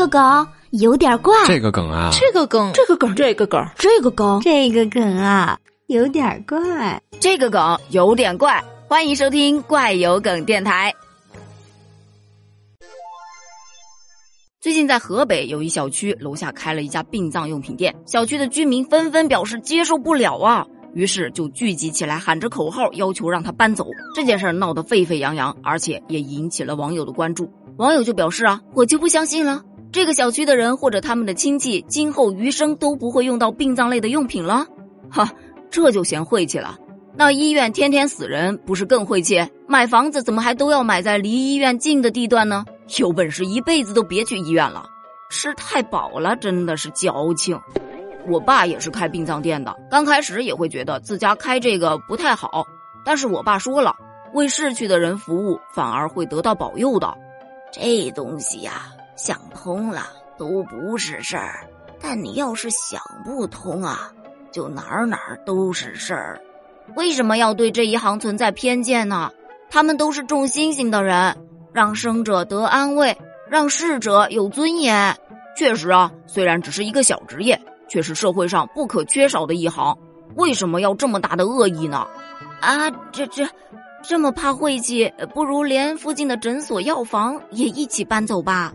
个梗有点怪，这个梗啊，这个梗，这个梗，这个梗，这个梗，这个梗啊，有点怪，这个梗有点怪。欢迎收听怪有梗电台。最近在河北有一小区楼下开了一家殡葬用品店，小区的居民纷纷表示接受不了啊，于是就聚集起来喊着口号，要求让他搬走。这件事闹得沸沸扬扬，而且也引起了网友的关注。网友就表示啊，我就不相信了，这个小区的人或者他们的亲戚，今后余生都不会用到殡葬类的用品了。哈，这就嫌晦气了。那医院天天死人，不是更晦气？买房子怎么还都要买在离医院近的地段呢？有本事一辈子都别去医院了，吃太饱了，真的是矫情。我爸也是开殡葬店的，刚开始也会觉得自家开这个不太好，但是我爸说了，为逝去的人服务反而会得到保佑的。这东西呀，想通了都不是事儿，但你要是想不通啊，就哪儿哪儿都是事儿。为什么要对这一行存在偏见呢？他们都是种星星的人，让生者得安慰，让逝者有尊严。确实啊，虽然只是一个小职业，却是社会上不可缺少的一行。为什么要这么大的恶意呢？啊，这这，这么怕晦气，不如连附近的诊所、药房也一起搬走吧。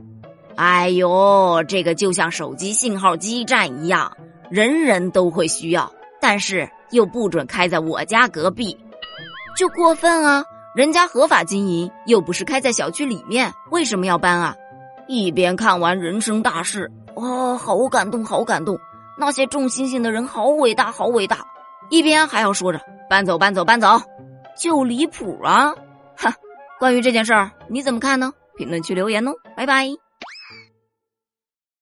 哎呦，这个就像手机信号基站一样，人人都会需要，但是。又不准开在我家隔壁，就过分啊！人家合法经营，又不是开在小区里面，为什么要搬啊？一边看完人生大事，哇，好感动，好感动！那些种星星的人好伟大，好伟大！一边还要说着搬走，搬走，搬走，就离谱啊！哈，关于这件事儿，你怎么看呢？评论区留言哦，拜拜。